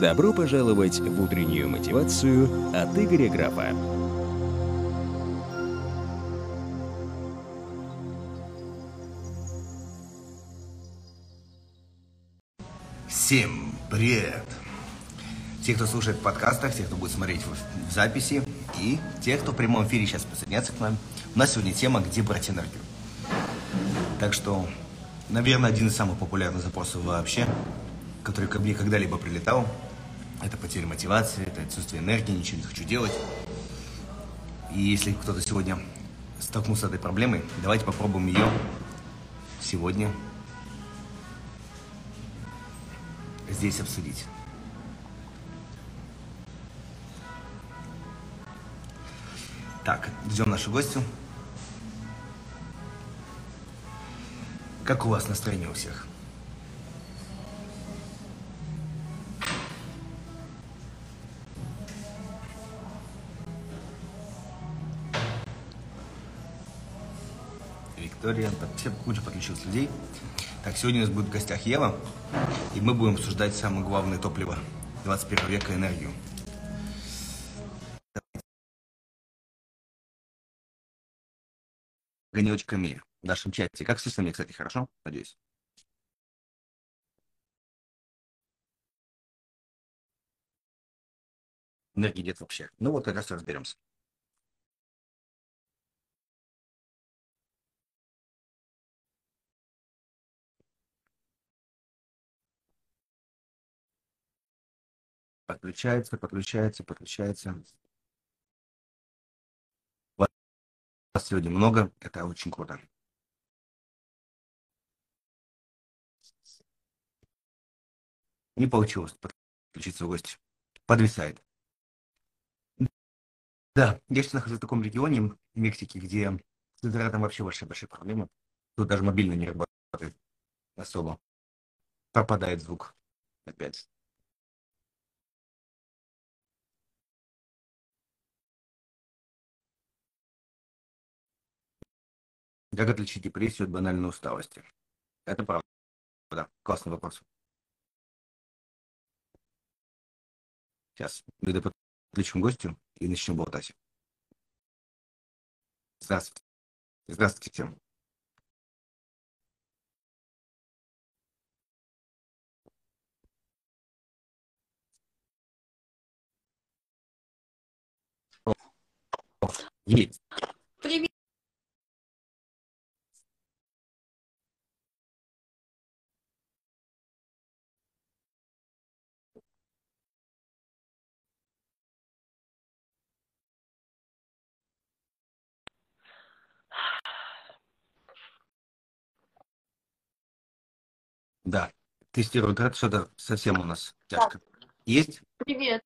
Добро пожаловать в утреннюю мотивацию от Игоря Графа. Всем привет! Те, кто слушает в подкастах, те, кто будет смотреть в, записи, и те, кто в прямом эфире сейчас присоединяется к нам. У нас сегодня тема «Где брать энергию?». Так что, наверное, один из самых популярных запросов вообще, который ко мне когда-либо прилетал, это потеря мотивации, это отсутствие энергии, ничего не хочу делать. И если кто-то сегодня столкнулся с этой проблемой, давайте попробуем ее сегодня здесь обсудить. Так, ждем нашу гостю. Как у вас настроение у всех? Виктория, так, все куча подключилось людей. Так, сегодня у нас будет в гостях Ева, и мы будем обсуждать самое главное топливо 21 века – энергию. огонечками в нашем чате. Как слышно мне, кстати, хорошо? Надеюсь. Энергии нет вообще. Ну вот как раз разберемся. Подключается, подключается, подключается. Вас сегодня много, это очень круто. Не получилось подключиться в гости. Подвисает. Да, я сейчас нахожусь в таком регионе, в Мексике, где с интернетом вообще большие-большие проблемы. Тут даже мобильно не работает особо. Пропадает звук опять. Как отличить депрессию от банальной усталости? Это правда. Да, классный вопрос. Сейчас, мы подключим гостю и начнем болтать. Здравствуйте. Здравствуйте всем. Есть. Привет. Да, тестирую град, что-то совсем у нас тяжко. Есть? Привет.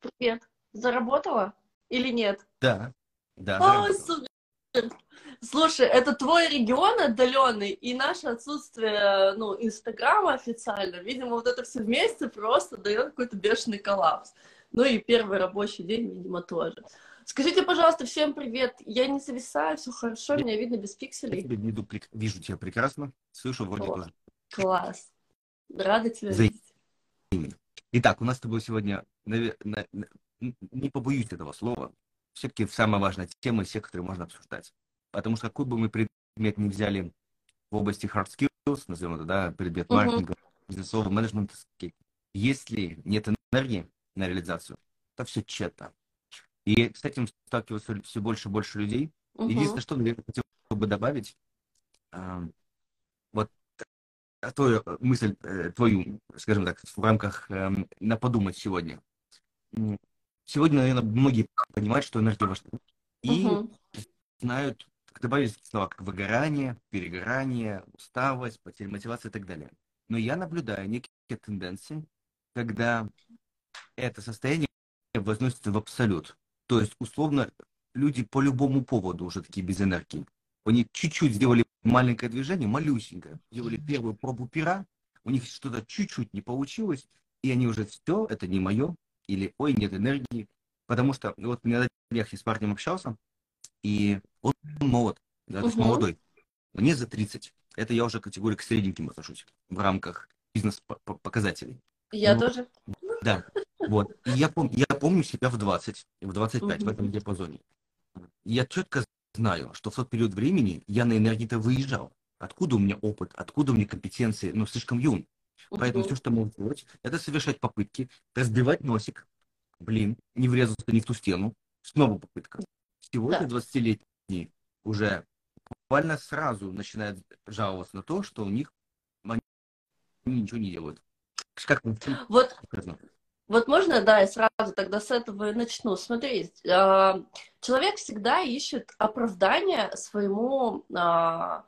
Привет. Заработала или нет? Да. Да, заработала. супер. Слушай, это твой регион отдаленный, и наше отсутствие, ну, Инстаграма официально, видимо, вот это все вместе просто дает какой-то бешеный коллапс. Ну и первый рабочий день, видимо, тоже. Скажите, пожалуйста, всем привет. Я не зависаю, все хорошо, меня видно без Я пикселей. тебя виду, прек- вижу тебя прекрасно, слышу вроде О. тоже. Класс. Рада тебя видеть. Итак, у нас с тобой сегодня, наве- на- на- н- не побоюсь этого слова, все-таки самая важная тема из всех, которые можно обсуждать. Потому что какой бы мы предмет ни взяли в области hard skills, назовем это, да, предмет Мгм. маркетинга, бизнесового менеджмента, если нет энергии на реализацию, то все тщетно. И с этим сталкиваются все больше и больше людей. Мгм. Единственное, что, наверное, хотел бы добавить, вот твою э, мысль, э, твою, скажем так, в рамках эм, на подумать сегодня. Сегодня, наверное, многие понимают, что энергия важна. И Мгм. знают, как добавить слова, как выгорание, перегорание, усталость, потеря мотивации и так далее. Но я наблюдаю некие тенденции, когда это состояние возносится в абсолют. То есть, условно, люди по любому поводу уже такие без энергии. Они чуть-чуть сделали маленькое движение, малюсенькое, сделали первую пробу пера, у них что-то чуть-чуть не получилось, и они уже все, это не мое, или ой, нет энергии. Потому что вот я на днях с парнем общался, и он молод, да, то есть молодой. Мне за 30. Это я уже категория к средненьким отношусь в рамках бизнес-показателей. Я Ну, тоже. Да, вот. И я, пом- я помню себя в 20, в 25, в Мгм. этом диапазоне. Я четко знаю, что в тот период времени я на энергии-то выезжал. Откуда у меня опыт, откуда у меня компетенции, ну, слишком юн. Поэтому все, что могу делать, это совершать попытки, разбивать носик, блин, не врезаться ни в ту стену, снова попытка. Сегодня Да. 20-летние уже буквально сразу начинают жаловаться на то, что у них они ничего не делают. Как Вот. Вот можно, да, я сразу тогда с этого и начну. Смотри, а, человек всегда ищет оправдание своему, а,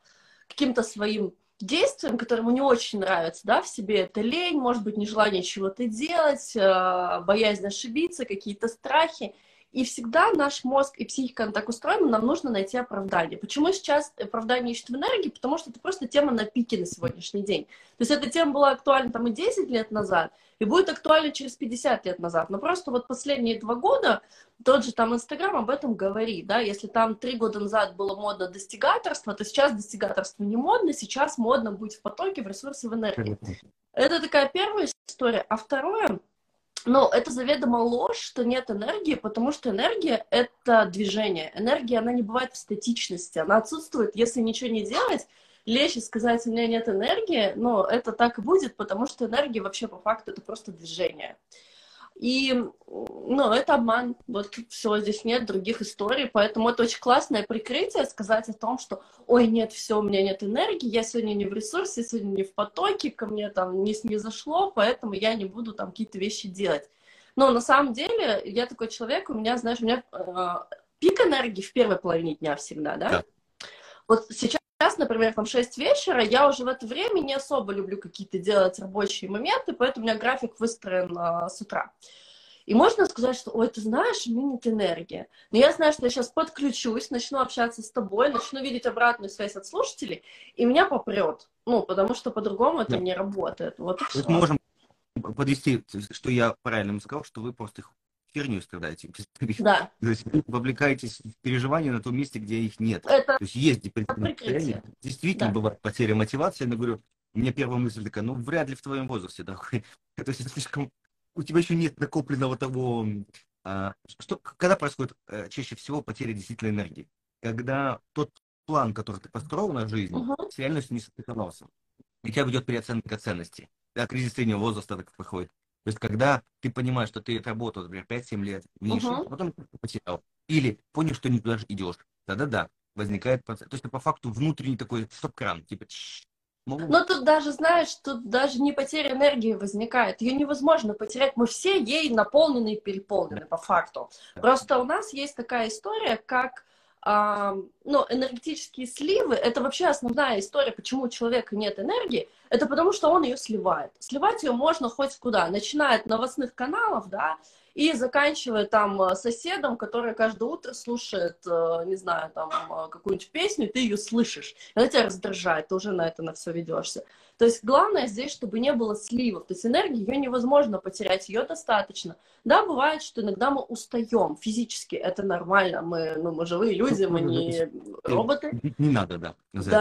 каким-то своим действиям, которые ему не очень нравятся, да, в себе это лень, может быть, нежелание чего-то делать, а, боязнь ошибиться, какие-то страхи. И всегда наш мозг и психика так устроена, нам нужно найти оправдание. Почему сейчас оправдание ищет в энергии? Потому что это просто тема на пике на сегодняшний день. То есть эта тема была актуальна там и 10 лет назад, и будет актуально через 50 лет назад. Но просто вот последние два года тот же там Инстаграм об этом говорит, да, если там три года назад было модно достигаторство, то сейчас достигаторство не модно, сейчас модно быть в потоке, в ресурсе, в энергии. Это такая первая история. А второе, ну, это заведомо ложь, что нет энергии, потому что энергия — это движение. Энергия, она не бывает в статичности, она отсутствует, если ничего не делать, лечь и сказать, у меня нет энергии, но это так и будет, потому что энергия вообще по факту это просто движение. И, ну, это обман. Вот все, здесь нет других историй, поэтому это очень классное прикрытие сказать о том, что, ой, нет, все, у меня нет энергии, я сегодня не в ресурсе, я сегодня не в потоке, ко мне там не, не зашло, поэтому я не буду там какие-то вещи делать. Но на самом деле я такой человек, у меня, знаешь, у меня э, пик энергии в первой половине дня всегда, да? Да. Вот сейчас Сейчас, например, там 6 вечера, я уже в это время не особо люблю какие-то делать рабочие моменты, поэтому у меня график выстроен а, с утра. И можно сказать, что, ой, ты знаешь, у меня нет энергии. Но я знаю, что я сейчас подключусь, начну общаться с тобой, начну видеть обратную связь от слушателей, и меня попрет. Ну, потому что по-другому это Да. не работает. Вот и мы можем подвести, что я правильно сказал, что вы просто херню страдаете. Да, То есть вы вовлекаетесь в переживания на том месте, где их нет. это То есть есть депрессивное состояние. Действительно Да. бывает потеря мотивации. Но говорю, у меня первая мысль такая, ну вряд ли в твоем возрасте, да. То есть это слишком... У тебя еще нет накопленного того... а, что, когда происходит э, чаще всего потеря действительно энергии? Когда тот план, который ты построил на жизнь, Мгм. с реальностью не соприкасался. И у тебя идет переоценка ценностей. Да, кризис среднего возраста так проходит. То есть, когда ты понимаешь, что ты отработал, например, 5-7 лет, меньше, Мгм. а потом потерял. Или понял, что никуда же идешь. Тогда да, возникает процесс. То есть, по факту внутренний такой стоп-кран. Типа, «Тш, могу». Но тут даже, знаешь, тут даже не потеря энергии возникает. Ее невозможно потерять. Мы все ей наполнены и переполнены по факту. Просто у нас есть такая история, как ну, энергетические сливы. Это вообще основная история, почему у человека нет энергии. Это потому, что он ее сливает. Сливать ее можно хоть куда. Начиная от новостных каналов, да, и заканчивая там э, соседом, который каждое утро слушает, э, не знаю, там э, какую-нибудь песню, ты ее слышишь. Она тебя раздражает, ты уже на это на все ведешься. То есть главное здесь, чтобы не было сливов. То есть энергии ее невозможно потерять, ее достаточно. Да, бывает, что иногда мы устаем физически, это нормально. Мы, ну, мы живые люди, мы не роботы. Не, не надо, да, за Да.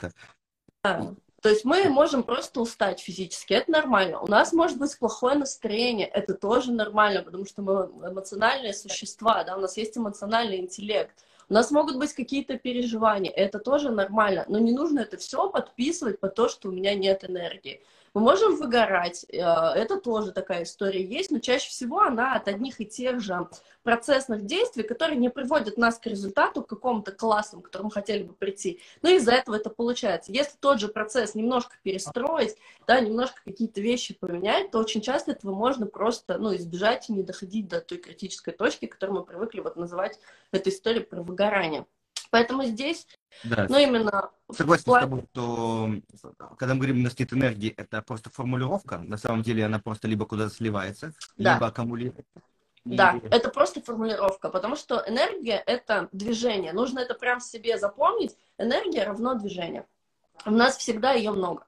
это. То есть мы можем просто устать физически, это нормально. У нас может быть плохое настроение, это тоже нормально, потому что мы эмоциональные существа, да, у нас есть эмоциональный интеллект. У нас могут быть какие-то переживания, это тоже нормально, но не нужно это все подписывать под то, что у меня нет энергии. Мы можем выгорать, э, это тоже такая история есть, но чаще всего она от одних и тех же процессных действий, которые не приводят нас к результату, к какому-то классному, к которому хотели бы прийти. Ну из-за этого это получается. Если тот же процесс немножко перестроить, да, немножко какие-то вещи поменять, то очень часто этого можно просто, ну, избежать и не доходить до той критической точки, которую мы привыкли вот называть эту историю про выгорание. Поэтому здесь, Да, ну, именно Согласен с плане- тобой, что когда мы говорим «носит энергии», это просто формулировка. На самом деле она просто либо куда-то сливается, Да. либо аккумулируется. И- Да, это просто формулировка, потому что энергия — это движение. Нужно это прям себе запомнить. Энергия равно движение. У нас всегда ее много.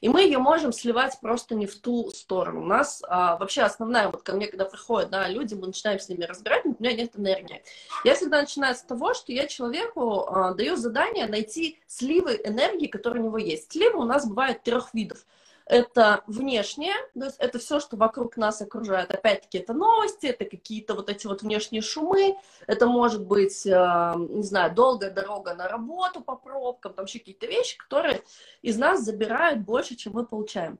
И мы ее можем сливать просто не в ту сторону. У нас а, вообще основная, вот ко мне, когда приходят да, люди, мы начинаем с ними разбирать, у меня нет энергии. Я всегда начинаю с того, что я человеку а, даю задание найти сливы энергии, которые у него есть. Сливы у нас бывают трех видов. Это внешнее, то есть это все, что вокруг нас окружает. Опять-таки, это новости, это какие-то вот эти вот внешние шумы, это может быть, э, не знаю, долгая дорога на работу по пробкам, там еще какие-то вещи, которые из нас забирают больше, чем мы получаем.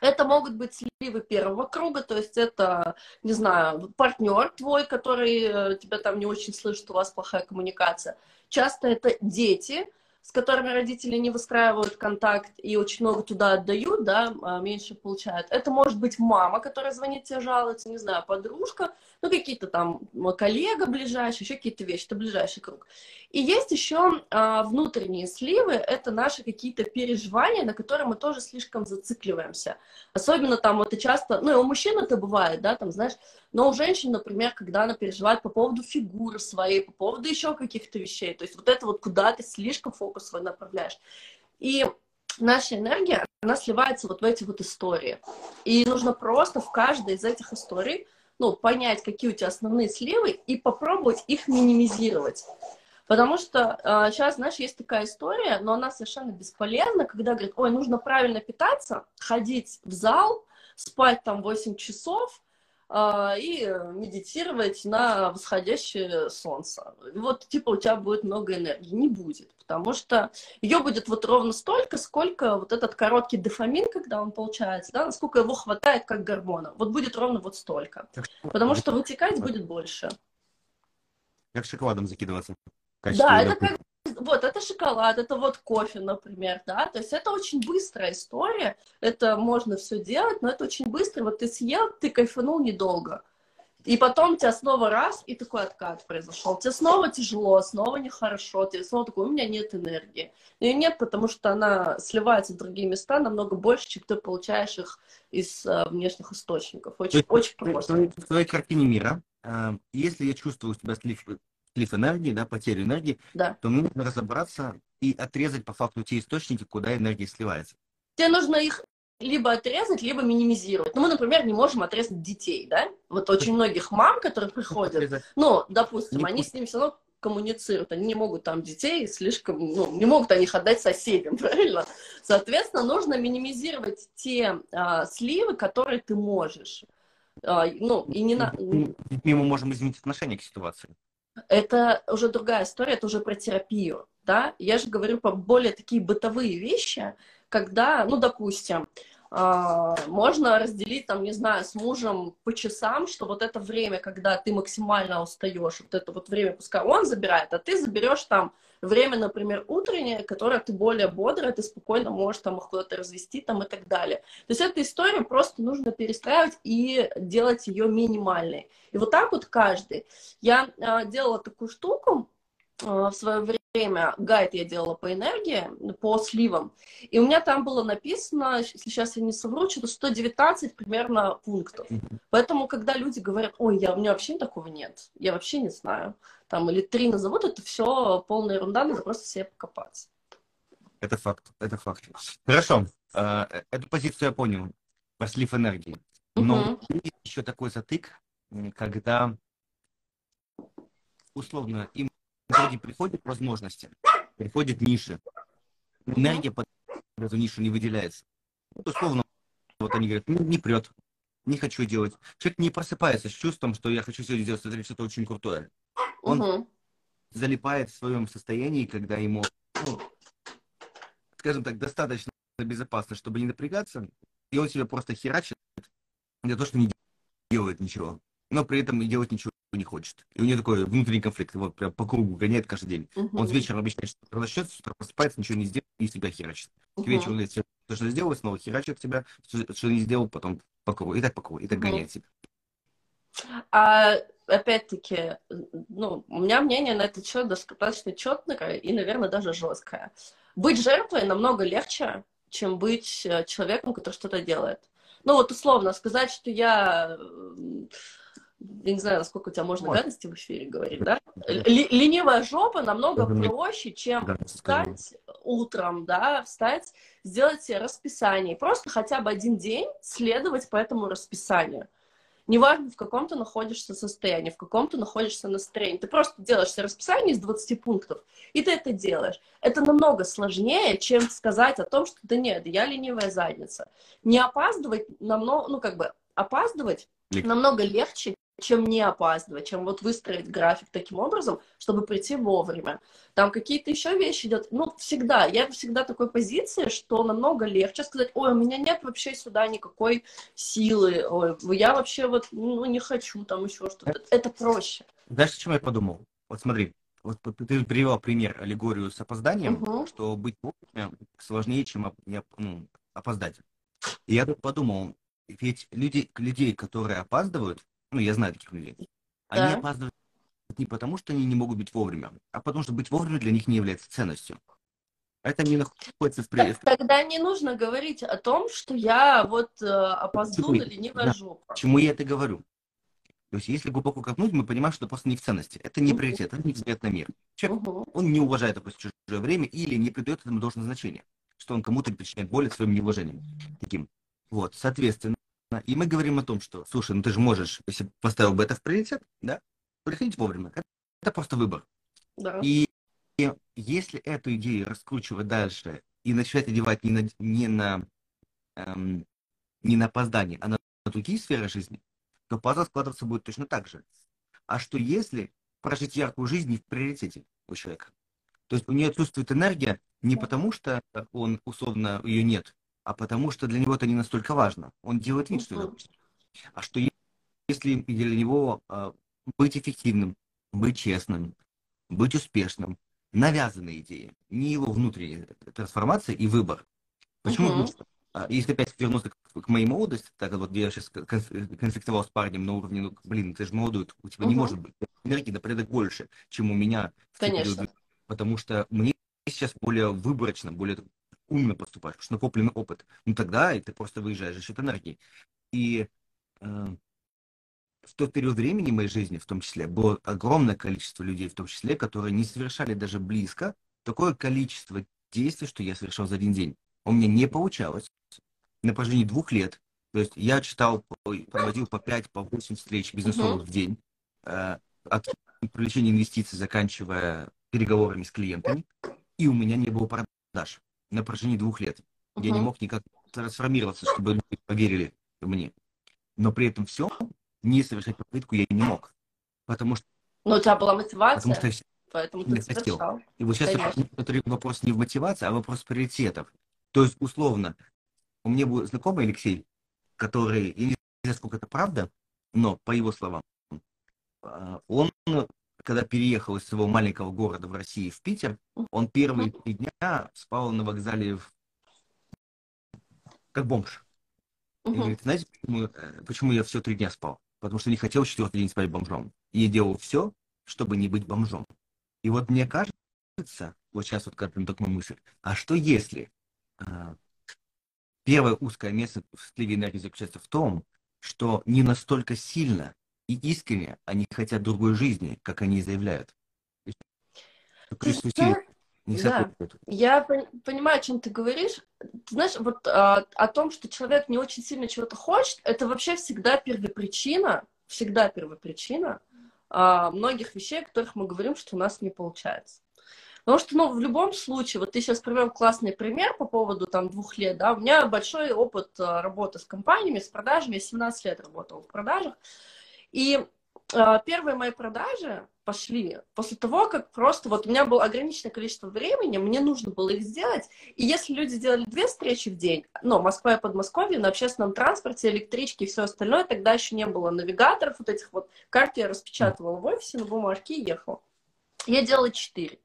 Это могут быть сливы первого круга, то есть это, не знаю, партнер твой, который э, тебя там не очень слышит, у вас плохая коммуникация. Часто это дети, с которыми родители не выстраивают контакт и очень много туда отдают, да, а, меньше получают. Это может быть мама, которая звонит тебе, жалуется, не знаю, подружка, ну, какие-то там коллега ближайший, еще какие-то вещи, это ближайший круг. И есть еще а, внутренние сливы, это наши какие-то переживания, на которые мы тоже слишком зацикливаемся. Особенно там и часто, ну, и у мужчин это бывает, да, там, знаешь, но у женщин, например, когда она переживает по поводу фигуры своей, по поводу еще каких-то вещей, то есть вот это вот куда ты слишком фокус свой направляешь. И наша энергия, она сливается вот в эти вот истории. И нужно просто в каждой из этих историй, ну, понять, какие у тебя основные сливы, и попробовать их минимизировать. Потому что э, сейчас, знаешь, есть такая история, но она совершенно бесполезна, когда говорят, ой, нужно правильно питаться, ходить в зал, спать там 8 часов, а, и медитировать на восходящее солнце. Вот, типа, у тебя будет много энергии. Не будет, потому что ее будет вот ровно столько, сколько вот этот короткий дофамин, когда он получается, да, насколько его хватает как гормона. Вот будет ровно вот столько. Потому что вытекать будет больше. Как шоколадом закидываться. Да, это как вот, это шоколад, это вот кофе, например, да, то есть это очень быстрая история, это можно все делать, но это очень быстро, вот ты съел, ты кайфанул недолго, и потом у тебя снова раз, и такой откат произошел. Тебе снова тяжело, снова нехорошо, тебе снова такой, у меня нет энергии. Ее нет, потому что она сливается в другие места намного больше, чем ты получаешь их из uh, внешних источников. Очень, очень просто. В твоей картине мира, uh, если я чувствую у тебя слив слив энергии, да, потерю энергии, да. то мне нужно разобраться и отрезать по факту те источники, куда энергия сливается. Тебе нужно их либо отрезать, либо минимизировать. Ну, мы, например, не можем отрезать детей, да? Вот очень многих мам, которые приходят, ну, допустим, они с ними все равно коммуницируют, они не могут там детей слишком, ну, не могут они их отдать соседям, правильно? Соответственно, нужно минимизировать те а, сливы, которые ты можешь. А, ну, и не на... Мы можем изменить отношение к ситуации это уже другая история, это уже про терапию, да. Я же говорю про более такие бытовые вещи, когда, ну, допустим, а, можно разделить, там, не знаю, с мужем по часам, что вот это время, когда ты максимально устаешь, вот это вот время пускай он забирает, а ты заберешь там время, например, утреннее, которое ты более бодрая, ты спокойно можешь там их куда-то развести там и так далее. То есть эту историю просто нужно перестраивать и делать ее минимальной. И вот так вот каждый. Я а, делала такую штуку, а, в свое время гайд я делала по энергии, по сливам, и у меня там было написано, если сейчас я не совру, что-то 119 примерно пунктов. Поэтому, когда люди говорят, ой, я, у меня вообще такого нет, я вообще не знаю, там, или три назовут, это все полная ерунда, надо просто себе покопаться. Это факт, это факт. Хорошо, а, эту позицию я понял, про слив энергии. Но угу. есть еще такой затык, когда условно им итоге приходят возможности, приходят ниши. Энергия под эту нишу не выделяется. Вот условно, вот они говорят, не, не прет, не хочу делать. Человек не просыпается с чувством, что я хочу сегодня сделать что-то очень крутое. Он угу. залипает в своем состоянии, когда ему, ну, скажем так, достаточно безопасно, чтобы не напрягаться, и он себя просто херачит для того, что не делает ничего. Но при этом и делать ничего не хочет. И у нее такой внутренний конфликт. Вот прям по кругу гоняет каждый день. Uh-huh. Он с вечера обычно начнет, с утра просыпается, ничего не сделает и себя херачит. Uh-huh. К вечеру он то, что сделал, снова херачит тебя, что не сделал, потом по кругу. И так по кругу, и так uh-huh. гоняет себя. А опять-таки, ну, у меня мнение на этот счет достаточно четное и, наверное, даже жесткое. Быть жертвой намного легче, чем быть э, человеком, который что-то делает. Ну вот условно сказать, что я я не знаю, насколько у тебя можно вот. гадости в эфире говорить, да? Ли, ленивая жопа намного проще, чем да, встать утром, да, встать, сделать себе расписание. Просто хотя бы один день следовать по этому расписанию. Неважно, в каком ты находишься состоянии, в каком ты находишься настроении. Ты просто делаешь себе расписание из 20 пунктов, и ты это делаешь. Это намного сложнее, чем сказать о том, что да нет, я ленивая задница. Не опаздывать намного, ну как бы опаздывать намного легче, чем не опаздывать, чем вот выстроить график таким образом, чтобы прийти вовремя. Там какие-то еще вещи идут. Ну, всегда, я всегда такой позиции, что намного легче сказать, ой, у меня нет вообще сюда никакой силы, ой, я вообще вот, ну, не хочу там еще что-то. Это, это проще. Знаешь, о чем я подумал? Вот смотри, вот ты привел пример, аллегорию с опозданием, угу. что быть сложнее, чем ну, опоздать. И я тут подумал, ведь люди, людей, которые опаздывают, ну, я знаю таких людей. Да. Они опаздывают не потому, что они не могут быть вовремя, а потому что быть вовремя для них не является ценностью. Это не находится в при... Тогда не нужно говорить о том, что я вот э, опоздал или не вожу. Да. Чему я это говорю? То есть, если глубоко копнуть, мы понимаем, что это просто не в ценности. Это не приоритет, это не взгляд на мир. Человек, uh-huh. он не уважает, допустим, чужое время или не придает этому должное значение, что он кому-то причиняет боль своим неуважением. Таким. Вот, соответственно, и мы говорим о том, что, слушай, ну ты же можешь, если поставил бы это в приоритет, да, приходить вовремя. Это, это просто выбор. Да. И, и если эту идею раскручивать дальше и начать одевать не на, не на, эм, не на опоздание, а на, на другие сферы жизни, то пазл складываться будет точно так же. А что если прожить яркую жизнь не в приоритете у человека? То есть у нее отсутствует энергия не потому, что он условно ее нет, а потому что для него это не настолько важно. Он делает вид, что это А что если для него э, быть эффективным, быть честным, быть успешным, навязанные идеи, не его внутренняя трансформация и выбор. Почему? Uh-huh. Если опять вернуться к, к моей молодости, так вот я сейчас конфликтовал с парнем на уровне, ну, блин, ты же молодой, у тебя uh-huh. не может быть энергии на порядок больше, чем у меня. Конечно. Потому что мне сейчас более выборочно, более умно поступаешь, потому что накопленный опыт. Ну тогда и ты просто выезжаешь за счет энергии. И э, в тот период времени моей жизни, в том числе, было огромное количество людей, в том числе, которые не совершали даже близко такое количество действий, что я совершал за один день. У меня не получалось на протяжении двух лет. То есть я читал, проводил по 5, по 8 встреч бизнесовых uh-huh. в день, э, от привлечения инвестиций, заканчивая переговорами с клиентами, и у меня не было продаж на протяжении двух лет. Uh-huh. Я не мог никак трансформироваться, чтобы люди поверили мне. Но при этом все не совершать попытку я не мог. Потому что... Но у тебя была мотивация, потому что я поэтому ты хотел. И вот сейчас вопрос не в мотивации, а вопрос приоритетов. То есть, условно, у меня был знакомый Алексей, который, я не знаю, сколько это правда, но по его словам, а, он когда переехал из своего маленького города в России в Питер, он первые три дня спал на вокзале в... как бомж. И говорит, знаете, почему, э, почему я все три дня спал? Потому что не хотел четвертый день спать бомжом. И я делал все, чтобы не быть бомжом. И вот мне кажется, вот сейчас вот как такая мысль, а что если а, первое узкое место в сливе энергии заключается в том, что не настолько сильно и искренне они хотят другой жизни, как они заявляют. Не да, я понимаю, о чем ты говоришь. Ты знаешь, вот а, о том, что человек не очень сильно чего-то хочет, это вообще всегда первопричина, всегда первопричина а, многих вещей, о которых мы говорим, что у нас не получается. Потому что, ну, в любом случае, вот ты сейчас привел классный пример по поводу там двух лет, да, у меня большой опыт а, работы с компаниями, с продажами, я 17 лет работала в продажах, и э, первые мои продажи пошли после того, как просто вот у меня было ограниченное количество времени, мне нужно было их сделать. И если люди делали две встречи в день, ну, Москва и Подмосковье, на общественном транспорте, электрички и все остальное, тогда еще не было навигаторов, вот этих вот карт я распечатывала в офисе на бумажке и ехала. Я делала четыре.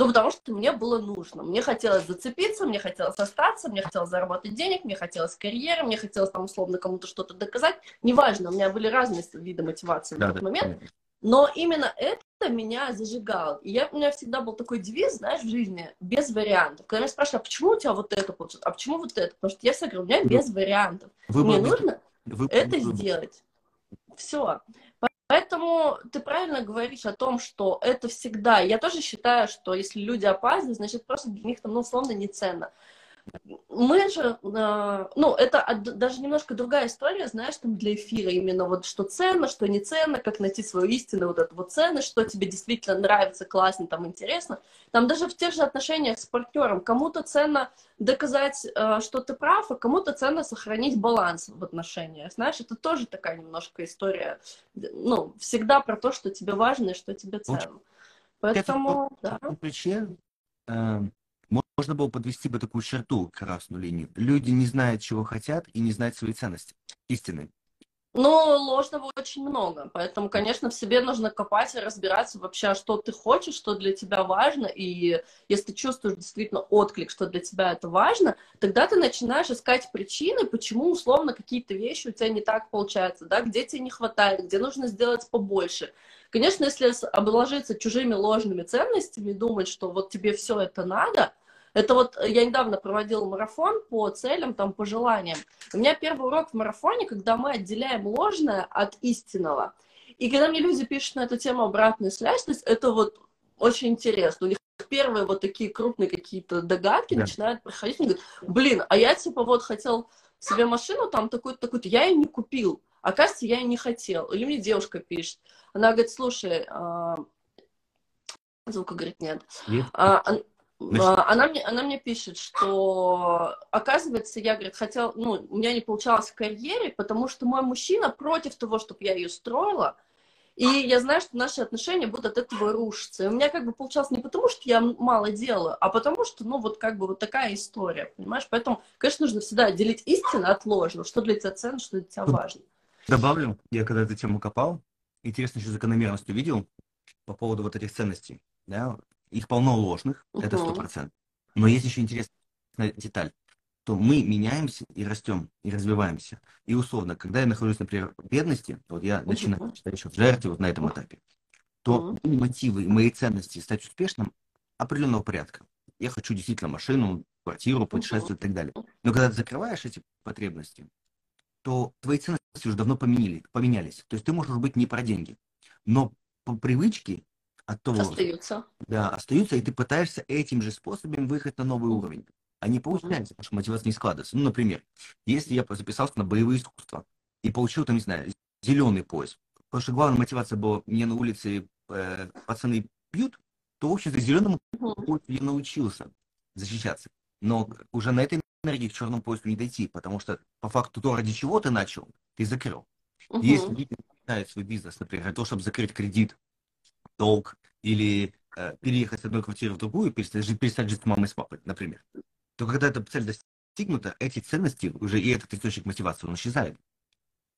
Ну, потому что мне было нужно. Мне хотелось зацепиться, мне хотелось остаться, мне хотелось заработать денег, мне хотелось карьеры, мне хотелось там условно кому-то что-то доказать. Неважно, у меня были разные виды мотивации да, в этот да, момент. Понятно. Но именно это меня зажигало. И я, у меня всегда был такой девиз, знаешь, в жизни, без вариантов. Когда меня спрашивают, а почему у тебя вот это получилось, а почему вот это? Потому что я всегда говорю, у меня без вариантов. Выбор, Мне нужно выбор, это выбор. сделать. Все. Поэтому ты правильно говоришь о том, что это всегда... Я тоже считаю, что если люди опаздывают, значит, просто для них там, ну, условно, не ценно. Мы же, э, ну, это даже немножко другая история, знаешь, там для эфира именно вот что ценно, что не ценно, как найти свою истину, вот эту вот ценность, что тебе действительно нравится, классно, там интересно. Там даже в тех же отношениях с партнером кому-то ценно доказать, э, что ты прав, а кому-то ценно сохранить баланс в отношениях. Знаешь, это тоже такая немножко история, ну, всегда про то, что тебе важно и что тебе ценно. Поэтому, это, да. Ключе э, можно было подвести бы такую черту, красную линию. Люди не знают, чего хотят, и не знают свои ценности. Истины. Но ложного очень много, поэтому, конечно, в себе нужно копать и разбираться вообще, а что ты хочешь, что для тебя важно, и если ты чувствуешь действительно отклик, что для тебя это важно, тогда ты начинаешь искать причины, почему условно какие-то вещи у тебя не так получаются, да, где тебе не хватает, где нужно сделать побольше. Конечно, если обложиться чужими ложными ценностями думать, что вот тебе все это надо, это вот э, я недавно проводила марафон по целям, там, по желаниям. У меня первый урок в марафоне, когда мы отделяем ложное от истинного. И когда мне люди пишут на эту тему обратную связь, то есть это вот очень интересно. У них первые вот такие крупные какие-то догадки да. начинают проходить. Они говорят, блин, а я типа вот хотел себе машину там такую-то, такую-то, я ее не купил. Оказывается, я ее не хотел. Или мне девушка пишет. Она говорит, слушай, а... звука, говорит, нет. нет. А, она мне, она мне пишет, что, оказывается, я, говорит, хотел, ну, у меня не получалось в карьере, потому что мой мужчина против того, чтобы я ее строила, и я знаю, что наши отношения будут от этого рушиться. И у меня как бы получалось не потому, что я мало делаю, а потому что, ну, вот как бы вот такая история, понимаешь? Поэтому, конечно, нужно всегда отделить истину от ложного, что для тебя ценно, что для тебя важно. Добавлю, я когда эту тему копал, интересно еще закономерность увидел по поводу вот этих ценностей. Да? Их полно ложных, uh-huh. это сто процентов. Но есть еще интересная деталь, то мы меняемся и растем, и развиваемся. И условно, когда я нахожусь, например, в бедности, вот я начинаю считать еще в жертве вот на этом этапе, то uh-huh. мотивы, мои ценности стать успешным определенного порядка. Я хочу действительно машину, квартиру, путешествие и так далее. Но когда ты закрываешь эти потребности, то твои ценности уже давно поменяли, поменялись. То есть ты можешь быть не про деньги, но по привычке от того... Остаются. Да, остаются, и ты пытаешься этим же способом выехать на новый уровень. А не получается, потому что мотивация не складывается. Ну, например, если я записался на боевые искусства и получил там, не знаю, зеленый пояс, потому что главная мотивация была, мне на улице э, пацаны бьют, то, в общем-то, зеленому поясу я научился защищаться. Но уже на этой энергии к черному поясу не дойти, потому что по факту то, ради чего ты начал, ты закрыл. Если люди начинают свой бизнес, например, для того, чтобы закрыть кредит, долг или э, переехать с одной квартиры в другую, перестать жить, перестать жить с мамой и с папой, например, то когда эта цель достигнута, эти ценности уже и этот источник мотивации, он исчезает.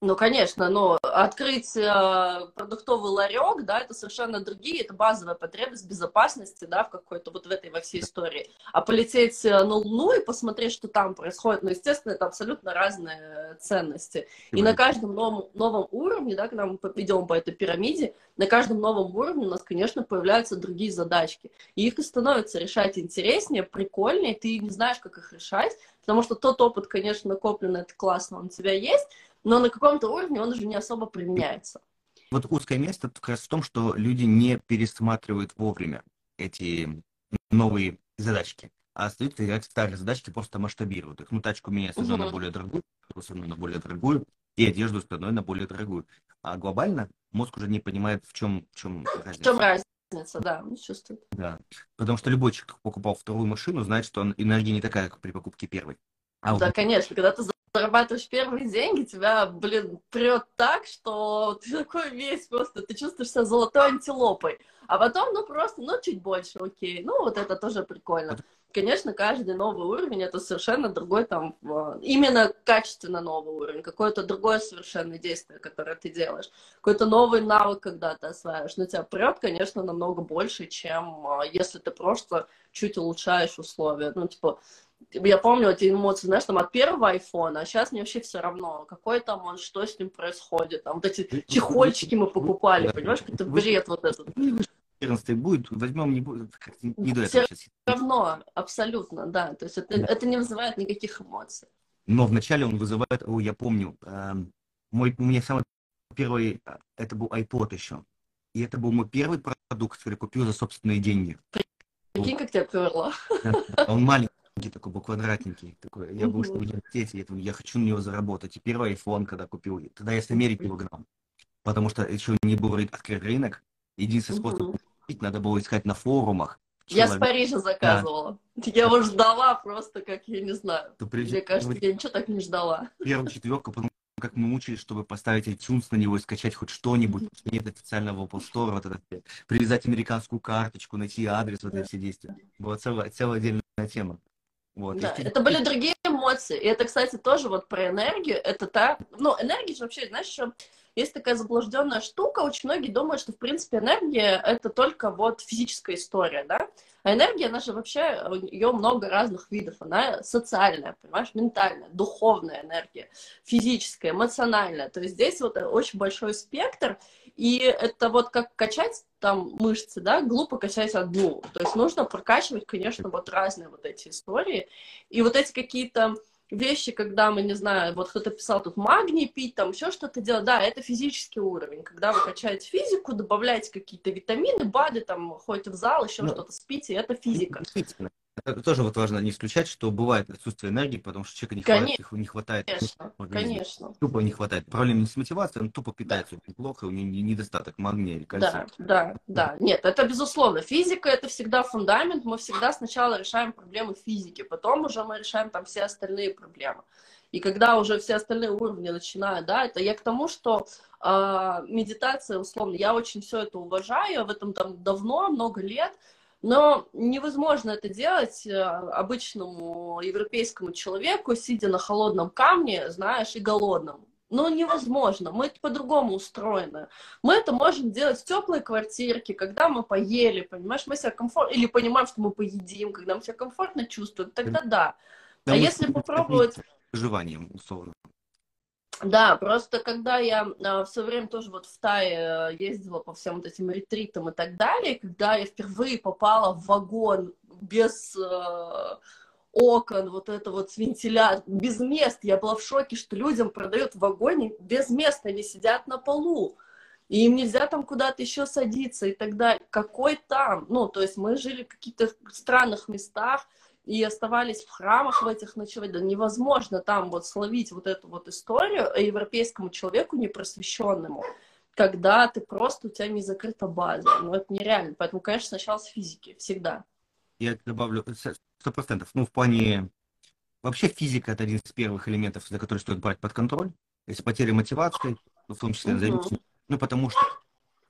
Ну, конечно, но открыть э, продуктовый ларек, да, это совершенно другие, это базовая потребность безопасности, да, в какой-то вот в этой во всей истории. А полететь э, на Луну и посмотреть, что там происходит, ну, естественно, это абсолютно разные ценности. И на каждом новом, новом уровне, да, когда мы идем по этой пирамиде, на каждом новом уровне у нас, конечно, появляются другие задачки. И их и становится решать интереснее, прикольнее, ты не знаешь, как их решать, потому что тот опыт, конечно, накопленный, это классно, он у тебя есть, но на каком-то уровне он уже не особо применяется. Вот узкое место как раз в том, что люди не пересматривают вовремя эти новые задачки, а остаются играть старые задачки, просто масштабируют их. Ну, тачку меняю с одной угу. на более дорогую, с одной на более дорогую, и одежду с одной на более дорогую. А глобально мозг уже не понимает, в чем, в чем разница. В чем разница, да, он чувствует. Да, потому что любой человек, кто покупал вторую машину, знает, что энергия не такая, как при покупке первой. А да, вот... конечно, когда ты зарабатываешь первые деньги, тебя, блин, прет так, что ты такой весь просто, ты чувствуешь себя золотой антилопой. А потом, ну, просто, ну, чуть больше, окей. Ну, вот это тоже прикольно. Конечно, каждый новый уровень это совершенно другой там, именно качественно новый уровень, какое-то другое совершенно действие, которое ты делаешь, какой-то новый навык, когда ты осваиваешь. Но тебя прет, конечно, намного больше, чем а, если ты просто чуть улучшаешь условия. Ну, типа, я помню эти эмоции, знаешь, там от первого айфона, а сейчас мне вообще все равно, какой там он, что с ним происходит. Там вот эти чехольчики мы покупали, понимаешь, это бред вот этот. 14 будет, возьмем, не будет, не до этого Все равно, абсолютно, да. То есть это, да. это не вызывает никаких эмоций. Но вначале он вызывает, о, я помню, э, мой, у меня самый первый, это был iPod еще. И это был мой первый продукт, который купил за собственные деньги. Прикинь, как тебя перло. Он маленький такой был квадратненький. Такой. Я был в университете, я, я хочу на него заработать. И первый iPhone, когда купил, тогда я с Америки его гнал. Потому что еще не был открыт рынок. Единственный способ купить надо было искать на форумах. Я с Парижа заказывала. Да. Я его ждала просто, как я не знаю. То при... Мне кажется, я ничего так не ждала. Первая четверка, потом как мы мучились, чтобы поставить iTunes на него и скачать хоть что-нибудь. Нет официального Apple Store, вот это, привязать американскую карточку, найти адрес, вот эти все действия. Была целая, целая отдельная тема. Вот. Да, и... это были другие эмоции. И это, кстати, тоже вот про энергию. Это та... Ну, энергия же вообще, знаешь, еще есть такая заблужденная штука. Очень многие думают, что, в принципе, энергия — это только вот физическая история, да? А энергия, она же вообще, ее много разных видов. Она социальная, понимаешь, ментальная, духовная энергия, физическая, эмоциональная. То есть здесь вот очень большой спектр, и это вот как качать там мышцы, да, глупо качать одну. То есть нужно прокачивать, конечно, вот разные вот эти истории. И вот эти какие-то вещи, когда мы, не знаю, вот кто-то писал тут магний пить, там еще что-то делать, да, это физический уровень. Когда вы качаете физику, добавляете какие-то витамины, БАДы, там, ходите в зал, еще ну, что-то спите, это физика. Действительно. Это тоже вот важно не исключать, что бывает отсутствие энергии, потому что человека не хватает, конечно, не хватает. Конечно, конечно. Тупо не хватает. Проблема не с мотивацией, он тупо питается да. плохо, у него недостаток магния или кальция. Да, да, да. Нет, это безусловно. Физика это всегда фундамент. Мы всегда сначала решаем проблемы физики, потом уже мы решаем там все остальные проблемы. И когда уже все остальные уровни начинают, да, это я к тому, что э, медитация, условно, я очень все это уважаю, в этом там давно, много лет, но невозможно это делать э, обычному европейскому человеку, сидя на холодном камне, знаешь, и голодным. Ну, невозможно. Мы это по-другому устроены. Мы это можем делать в теплой квартирке, когда мы поели, понимаешь, мы себя комфортно, или понимаем, что мы поедим, когда мы себя комфортно чувствуем, тогда да. да а если попробовать... Выживанием, условно. Да, просто когда я а, все время тоже вот в Тае э, ездила по всем вот этим ретритам и так далее, когда я впервые попала в вагон без э, окон, вот это вот с вентиляцией, без мест, я была в шоке, что людям продают в вагоне без места, они сидят на полу, и им нельзя там куда-то еще садиться и так далее. Какой там? Ну, то есть мы жили в каких-то странных местах, и оставались в храмах в этих ночевать. Да невозможно там вот словить вот эту вот историю европейскому человеку непросвещенному, когда ты просто, у тебя не закрыта база. Ну, это нереально. Поэтому, конечно, сначала с физики, всегда. Я добавлю сто процентов. Ну, в плане... Вообще физика — это один из первых элементов, за который стоит брать под контроль. Если потеря мотивации, в том числе, uh-huh. ну, потому что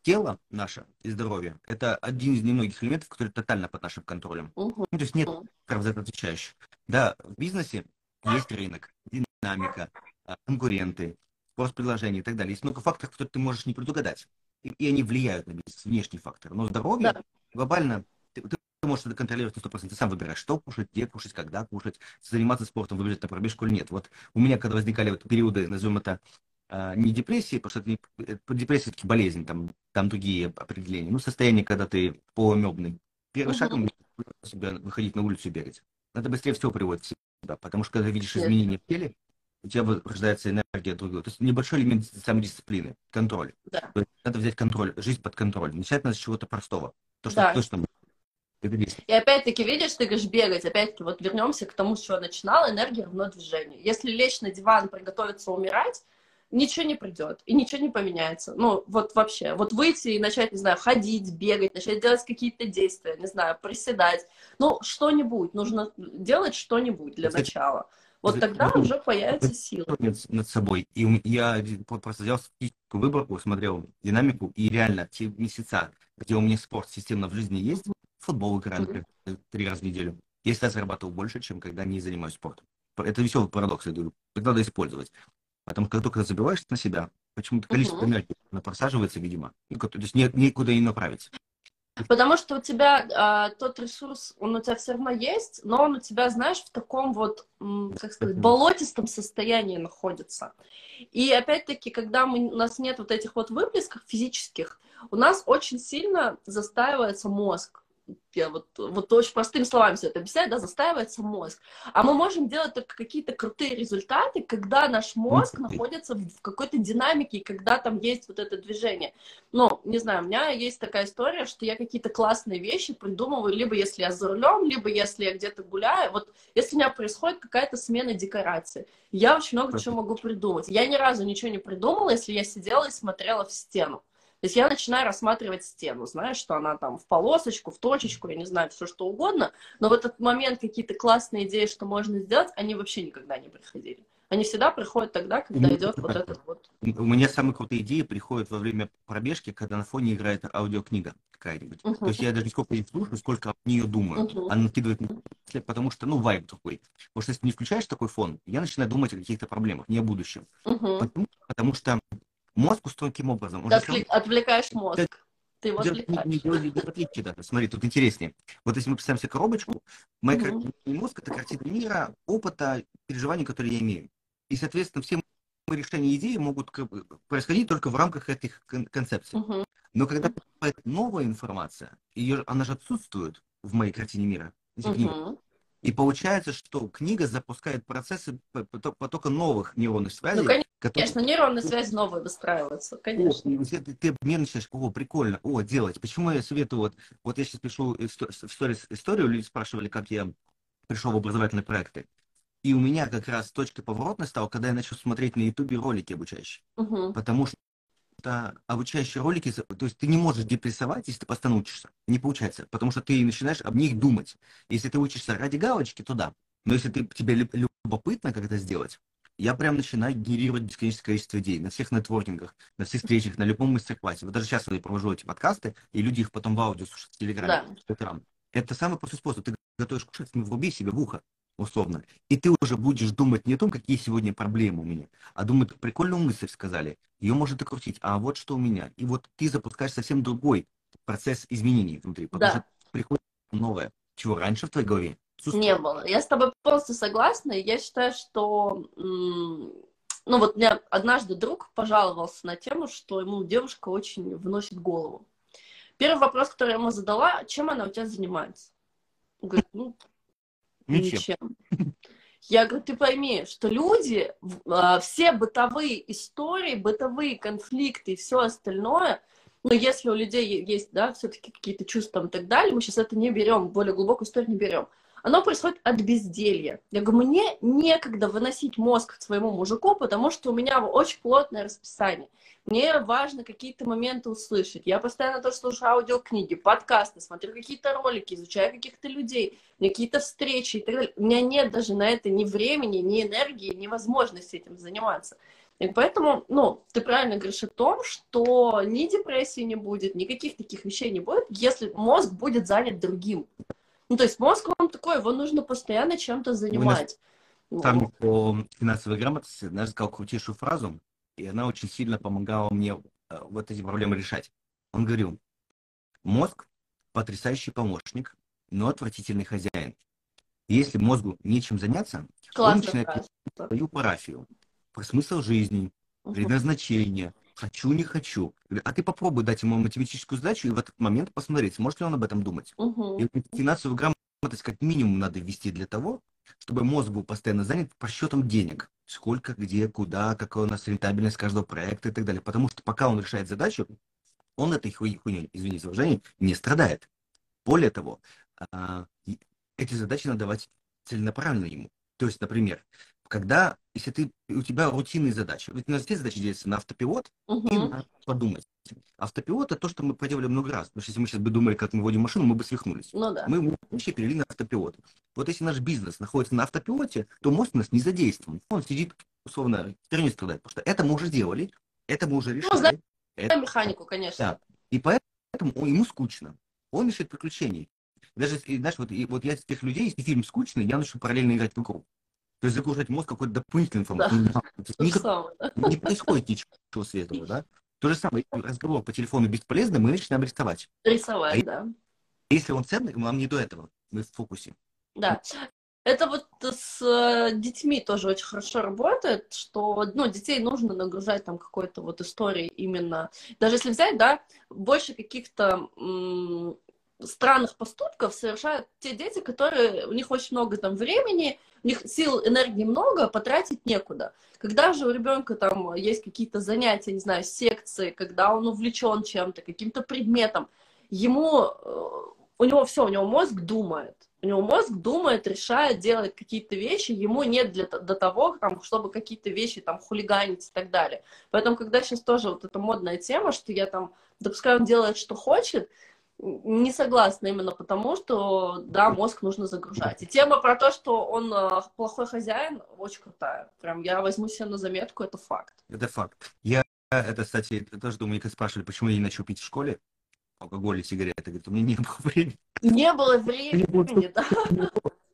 тело наше и здоровье – это один из немногих элементов, который тотально под нашим контролем. Uh-huh. Ну, то есть нет за это отвечающих. Да, в бизнесе есть рынок, динамика, а, конкуренты, спрос предложений и так далее. Есть много факторов, которые ты можешь не предугадать. И, и они влияют на бизнес, внешний фактор. Но здоровье да. глобально ты, ты можешь это контролировать на 100%. Ты сам выбираешь, что кушать, где кушать, когда кушать, заниматься спортом, выбежать на пробежку или нет. Вот у меня, когда возникали вот периоды, назовем это, не депрессии, потому что это не, депрессия все-таки болезнь, там, там другие определения. Ну, состояние, когда ты полумебный. Первый шаг – себя выходить на улицу и бегать. Это быстрее всего приводит в себя, потому что когда видишь изменения в теле, у тебя рождается энергия другой. То есть небольшой элемент самодисциплины, контроль. Да. То есть надо взять контроль, жизнь под контроль. Начать надо с чего-то простого. То, что да. точно и опять-таки, видишь, ты говоришь бегать, опять-таки, вот вернемся к тому, с чего начинал, энергия равно движению. Если лечь на диван, приготовиться умирать, ничего не придет и ничего не поменяется. Ну, вот вообще. Вот выйти и начать, не знаю, ходить, бегать, начать делать какие-то действия, не знаю, приседать. Ну, что-нибудь. Нужно делать что-нибудь для начала. Вот тогда уже появится сила. Над собой. И я просто сделал статистическую выборку, смотрел динамику, и реально те месяца, где у меня спорт системно в жизни есть, футбол играю mm-hmm. три раза в неделю, я всегда зарабатывал больше, чем когда не занимаюсь спортом. Это веселый парадокс, я говорю. Это надо использовать. Потом, как только забиваешь на себя, почему-то количество uh-huh. энергии просаживается, видимо. Ну, то есть не, никуда не направить. Потому что у тебя а, тот ресурс, он у тебя все равно есть, но он у тебя, знаешь, в таком вот, как сказать, болотистом состоянии находится. И опять-таки, когда мы, у нас нет вот этих вот выплесков физических, у нас очень сильно застаивается мозг я вот, вот очень простыми словами все это объясняю, да, застаивается мозг. А мы можем делать только какие-то крутые результаты, когда наш мозг находится в какой-то динамике, когда там есть вот это движение. Ну, не знаю, у меня есть такая история, что я какие-то классные вещи придумываю, либо если я за рулем, либо если я где-то гуляю. Вот если у меня происходит какая-то смена декорации, я очень много чего могу придумать. Я ни разу ничего не придумала, если я сидела и смотрела в стену. То есть я начинаю рассматривать стену, знаешь, что она там в полосочку, в точечку, я не знаю, все что угодно, но в этот момент какие-то классные идеи, что можно сделать, они вообще никогда не приходили. Они всегда приходят тогда, когда идет вот этот вот. У меня самые крутые идеи приходят во время пробежки, когда на фоне играет аудиокнига какая-нибудь. Uh-huh. То есть я даже не сколько не слушаю, сколько об нее думаю. Uh-huh. Она накидывает мысли, потому что, ну, вайб такой. Потому что если не включаешь такой фон, я начинаю думать о каких-то проблемах, не о будущем. Uh-huh. Потому, потому что Мозг устроен каким образом? Ты отвлек... отвлекаешь мозг. Ты его отвлекаешь. да. Смотри, тут интереснее. Вот если мы представим себе коробочку, мой угу. мозг — это картина мира, опыта, переживаний, которые я имею. И, соответственно, все мои решения идеи могут происходить только в рамках этих концепций. Угу. Но когда появляется новая информация, ее, она же отсутствует в моей картине мира. Угу. И получается, что книга запускает процессы потока новых нейронных связей. Ну, конечно, которые... конечно нейронные связи новые выстраиваются, конечно. О, ты, ты обмениваешься, о, прикольно, о, делать. Почему я советую, вот, вот я сейчас пишу в сторис историю, люди спрашивали, как я пришел в образовательные проекты. И у меня как раз точка поворотной стала, когда я начал смотреть на ютубе ролики обучающие. Угу. Потому что это обучающие ролики, то есть ты не можешь депрессовать, если ты постоянно учишься. Не получается, потому что ты начинаешь об них думать. Если ты учишься ради галочки, то да. Но если ты, тебе любопытно, как это сделать, я прям начинаю генерировать бесконечное количество идей на всех нетворкингах, на всех встречах, на любом мастер-классе. Вот даже сейчас я провожу эти подкасты, и люди их потом в аудио слушают в Телеграме. Да. Это самый простой способ. Ты готовишь кушать, вруби себе в ухо условно. И ты уже будешь думать не о том, какие сегодня проблемы у меня, а думать, прикольную мысль сказали, ее можно докрутить, а вот что у меня. И вот ты запускаешь совсем другой процесс изменений внутри, потому да. что приходит новое, чего раньше в твоей голове не было. Я с тобой полностью согласна. Я считаю, что ну вот мне однажды друг пожаловался на тему, что ему девушка очень вносит голову. Первый вопрос, который я ему задала, чем она у тебя занимается? Он говорит, ну, Ничем. Ничем. Я говорю, ты пойми, что люди, а, все бытовые истории, бытовые конфликты и все остальное, но если у людей есть, да, все-таки какие-то чувства и так далее, мы сейчас это не берем, более глубокую историю не берем оно происходит от безделья. Я говорю, мне некогда выносить мозг своему мужику, потому что у меня очень плотное расписание. Мне важно какие-то моменты услышать. Я постоянно тоже слушаю аудиокниги, подкасты, смотрю какие-то ролики, изучаю каких-то людей, какие-то встречи и так далее. У меня нет даже на это ни времени, ни энергии, ни возможности этим заниматься. И поэтому, ну, ты правильно говоришь о том, что ни депрессии не будет, никаких таких вещей не будет, если мозг будет занят другим. Ну, то есть мозг, он такой, его нужно постоянно чем-то занимать. Там по финансовой грамотности даже сказал крутейшую фразу, и она очень сильно помогала мне э, вот эти проблемы решать. Он говорил, мозг потрясающий помощник, но отвратительный хозяин. Если мозгу нечем заняться, Классно, он начинает свою парафию, про смысл жизни, предназначение, хочу, не хочу. А ты попробуй дать ему математическую задачу и в этот момент посмотреть, сможет ли он об этом думать. Угу. И финансовую грамотность как минимум надо ввести для того, чтобы мозг был постоянно занят просчетом денег. Сколько, где, куда, какая у нас рентабельность каждого проекта и так далее. Потому что пока он решает задачу, он этой хуйней, извините за выражение, не страдает. Более того, а, эти задачи надо давать целенаправленно ему. То есть, например, когда, если ты, у тебя рутинные задачи, ведь у нас все задачи делятся на автопилот угу. и на подумать. Автопилот это то, что мы проделали много раз. Потому что если мы сейчас бы думали, как мы водим машину, мы бы свихнулись. Ну, да. Мы вообще перевели на автопилот. Вот если наш бизнес находится на автопилоте, то мозг у нас не задействован. Он сидит, условно, херню страдает. Потому что это мы уже сделали, это мы уже решили. Ну, знаем это... механику, конечно. Да. И поэтому ему скучно. Он ищет приключений. Даже, знаешь, вот, и, вот я из тех людей, если фильм скучный, я начну параллельно играть в игру. То есть загружать мозг какой-то дополнительной информацией. Да. Не, не, не происходит ничего светлого, да? То же самое, разговор по телефону бесполезный, мы начинаем рисовать. Рисовать, а да. Если он ценный, нам не до этого, мы в фокусе. Да. Это вот с э, детьми тоже очень хорошо работает, что, ну, детей нужно нагружать там какой-то вот историей именно. Даже если взять, да, больше каких-то странных поступков совершают те дети, которые, у них очень много там времени, у них сил, энергии много, потратить некуда. Когда же у ребенка там есть какие-то занятия, не знаю, секции, когда он увлечен чем-то, каким-то предметом, ему, э, у него все, у него мозг думает. У него мозг думает, решает, делает какие-то вещи, ему нет для, до того, там, чтобы какие-то вещи там хулиганить и так далее. Поэтому, когда сейчас тоже вот эта модная тема, что я там допускаю, он делает, что хочет, не согласна именно потому, что, да, мозг нужно загружать. И тема про то, что он э, плохой хозяин, очень крутая. Прям я возьму себе на заметку, это факт. Это факт. Я это, кстати, тоже думаю, когда спрашивали, почему я не начал пить в школе алкоголь и сигареты. Говорит, у меня не было времени. Не было времени, да.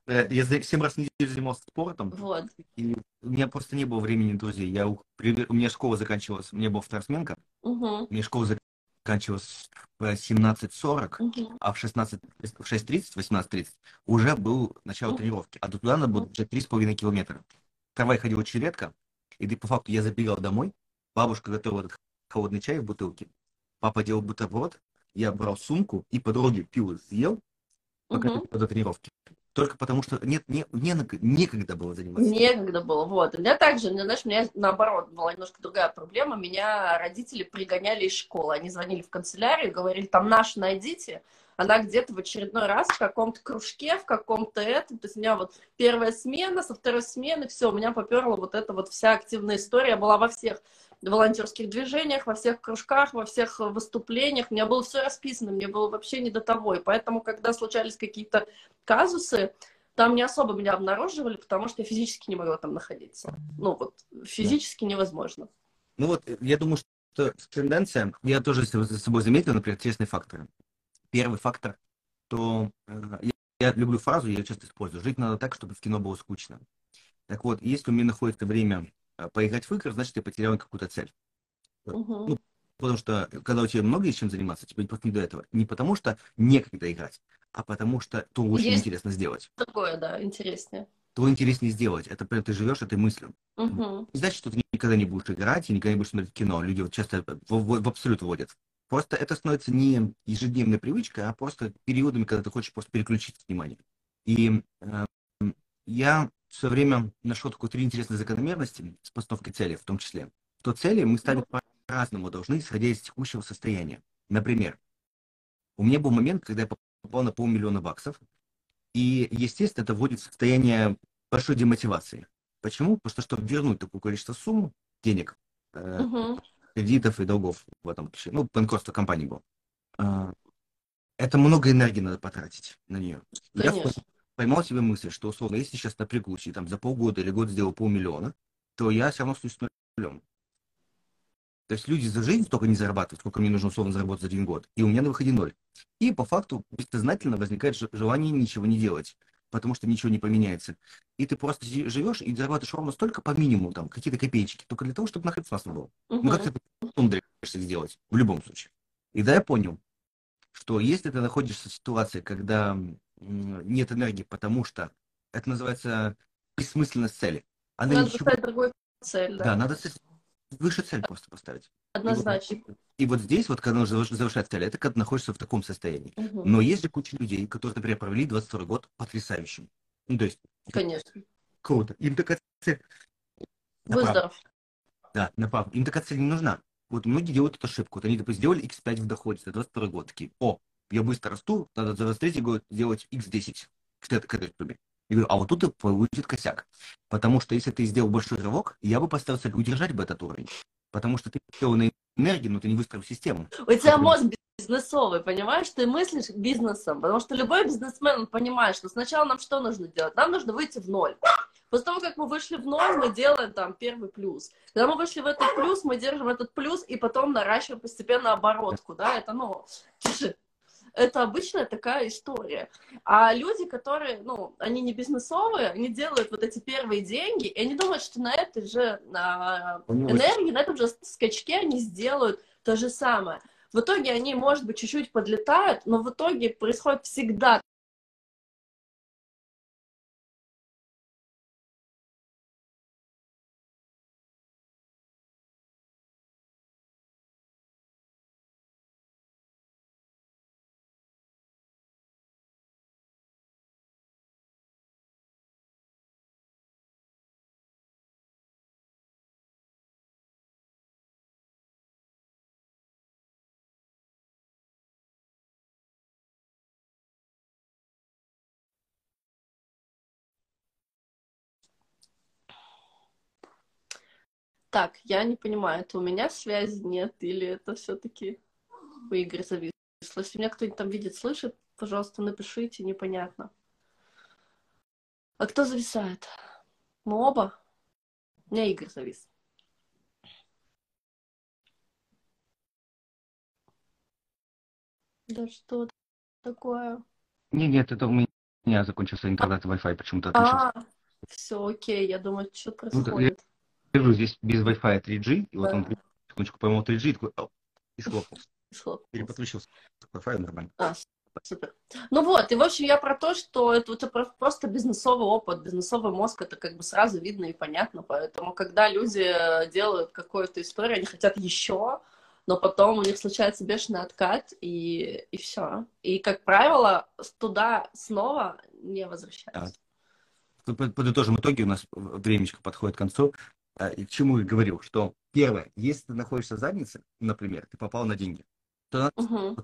Э, я семь раз в неделю занимался спортом. Вот. И у меня просто не было времени друзей. Я, у меня школа заканчивалась, у меня была второсменка. Угу. У меня школа заканчивалась в 17.40, Угу. а в 16, в 6.30, 18.30 уже был начало Мгм. тренировки. А до туда надо было уже 3,5 километра. Трамвай ходил очень редко. И по факту я забегал домой. Бабушка готовила этот холодный чай в бутылке. Папа делал бутерброд. Я брал сумку и по дороге пил и съел, пока Мгм. до тренировки. Только потому что нет, не, не, некогда было заниматься. Некогда было, вот. У меня также, знаешь, у меня наоборот была немножко другая проблема. Меня родители пригоняли из школы. Они звонили в канцелярию, говорили, там нашу найдите. Она где-то в очередной раз в каком-то кружке, в каком-то этом. То есть у меня вот первая смена, со второй смены, все, у меня поперла вот эта вот вся активная история. Я была во всех волонтерских движениях, во всех кружках, во всех выступлениях. У меня было все расписано, мне было вообще не до того. И поэтому, когда случались какие-то казусы, там не особо меня обнаруживали, потому что я физически не могла там находиться. Ну вот, физически невозможно. Ну вот, я думаю, что тенденция, я тоже за собой заметил, например, интересные факторы. Первый фактор, то э, я, я люблю фразу, я ее часто использую, жить надо так, чтобы в кино было скучно. Так вот, если у меня находится время э, поиграть в игры, значит, я потерял какую-то цель. Угу. Ну, потому что, когда у тебя много есть чем заниматься, тебе просто не до этого. Не потому что некогда играть, а потому что то очень Есть интересно сделать. Такое, да, интереснее. То интереснее сделать. Это прям ты живешь этой мыслью. Угу. Не значит, что ты никогда не будешь играть и никогда не будешь смотреть кино. Люди вот часто в, в, в абсолют вводят. Просто это становится не ежедневной привычкой, а просто периодами, когда ты хочешь просто переключить внимание. И э, я все время нашел такую три интересные закономерности с постановкой цели в том числе. То цели мы ставим по-разному должны, исходя из текущего состояния. Например, у меня был момент, когда я попал на полмиллиона баксов, и, естественно, это вводит в состояние большой демотивации. Почему? Потому что, чтобы вернуть такое количество сумм, денег, Угу. Кредитов и долгов в этом случае, ну, банкротство компании было, э, это много энергии надо потратить на нее. Я Конечно. поймал себе мысль, что, условно, если сейчас напрягусь и там за полгода или год сделал полмиллиона, то я все равно остаюсь нулем. То есть люди за жизнь столько не зарабатывают, сколько мне нужно условно заработать за один год. И у меня на выходе ноль. И по факту бессознательно возникает желание ничего не делать, потому что ничего не поменяется. И ты просто живешь и зарабатываешь ровно столько по минимуму, там, какие-то копеечки, только для того, чтобы нахрен классно было. Ну как Угу. ты умудряешься сделать в любом случае. И да, я понял, что если ты находишься в ситуации, когда нет энергии, потому что это называется бессмысленность цели. Она Надо ничего... другую цель, да. Да, надо с- выше цель просто поставить. И вот- Однозначно. И вот здесь, вот когда нужно завершать цель, это когда ты находишься в таком состоянии. Мгм. Но есть же куча людей, которые, например, провели 22 год потрясающим. Ну, то есть, Конечно. круто. Им такая цель... направо. Выздоров. Да, направо. Им такая цель не нужна. Вот многие делают эту ошибку. Вот они, допустим, сделали X5 в доходе за 22 год. Такие, о, я быстро расту, надо за 23 год сделать X10 к этой, к этой сумме. Я говорю, а вот тут и будет косяк. Потому что если ты сделал большой рывок, я бы поставил цель удержать бы этот уровень. Потому что ты сделал на энергии, но ты не выстроил систему. У тебя Мгм. мозг бизнесовый, понимаешь? Ты мыслишь бизнесом, потому что любой бизнесмен он понимает, что сначала нам что нужно делать? Нам нужно выйти в ноль. После того, как мы вышли в ноль, мы делаем там первый плюс. Когда мы вышли в этот плюс, мы держим этот плюс и потом наращиваем постепенно оборотку, да, это, ну, это обычная такая история. А люди, которые, ну, они не бизнесовые, они делают вот эти первые деньги, и они думают, что на этой же на энергии, на этом же скачке они сделают то же самое. В итоге они, может быть, чуть-чуть подлетают, но в итоге происходит всегда Так, я не понимаю, это у меня связи нет, или это все-таки у Игоря зависло? Если меня кто-нибудь там видит, слышит, пожалуйста, напишите, непонятно. А кто зависает? Мы оба? У меня Игорь завис. Да что такое? Не, нет, это у меня закончился интернет Wi-Fi, почему-то отключился. А, все, окей, я думаю, что Ну, да, происходит. Лежу здесь без Wi-Fi 3G, и вот Да. он секундочку поймал 3G, и такой, и схлопнулся. Переподключился к Wi-Fi нормально. А, супер. Ну вот, и в общем я про то, что это, это про- просто бизнесовый опыт, бизнесовый мозг, это как бы сразу видно и понятно, поэтому когда люди делают какую-то историю, они хотят еще, но потом у них случается бешеный откат, и, и все. И, как правило, туда снова не возвращаются. Под- Подытожим итоги, у нас времечко подходит к концу. А, И к чему я говорил, что первое, если ты находишься в заднице, например, ты попал на деньги, то Мгм.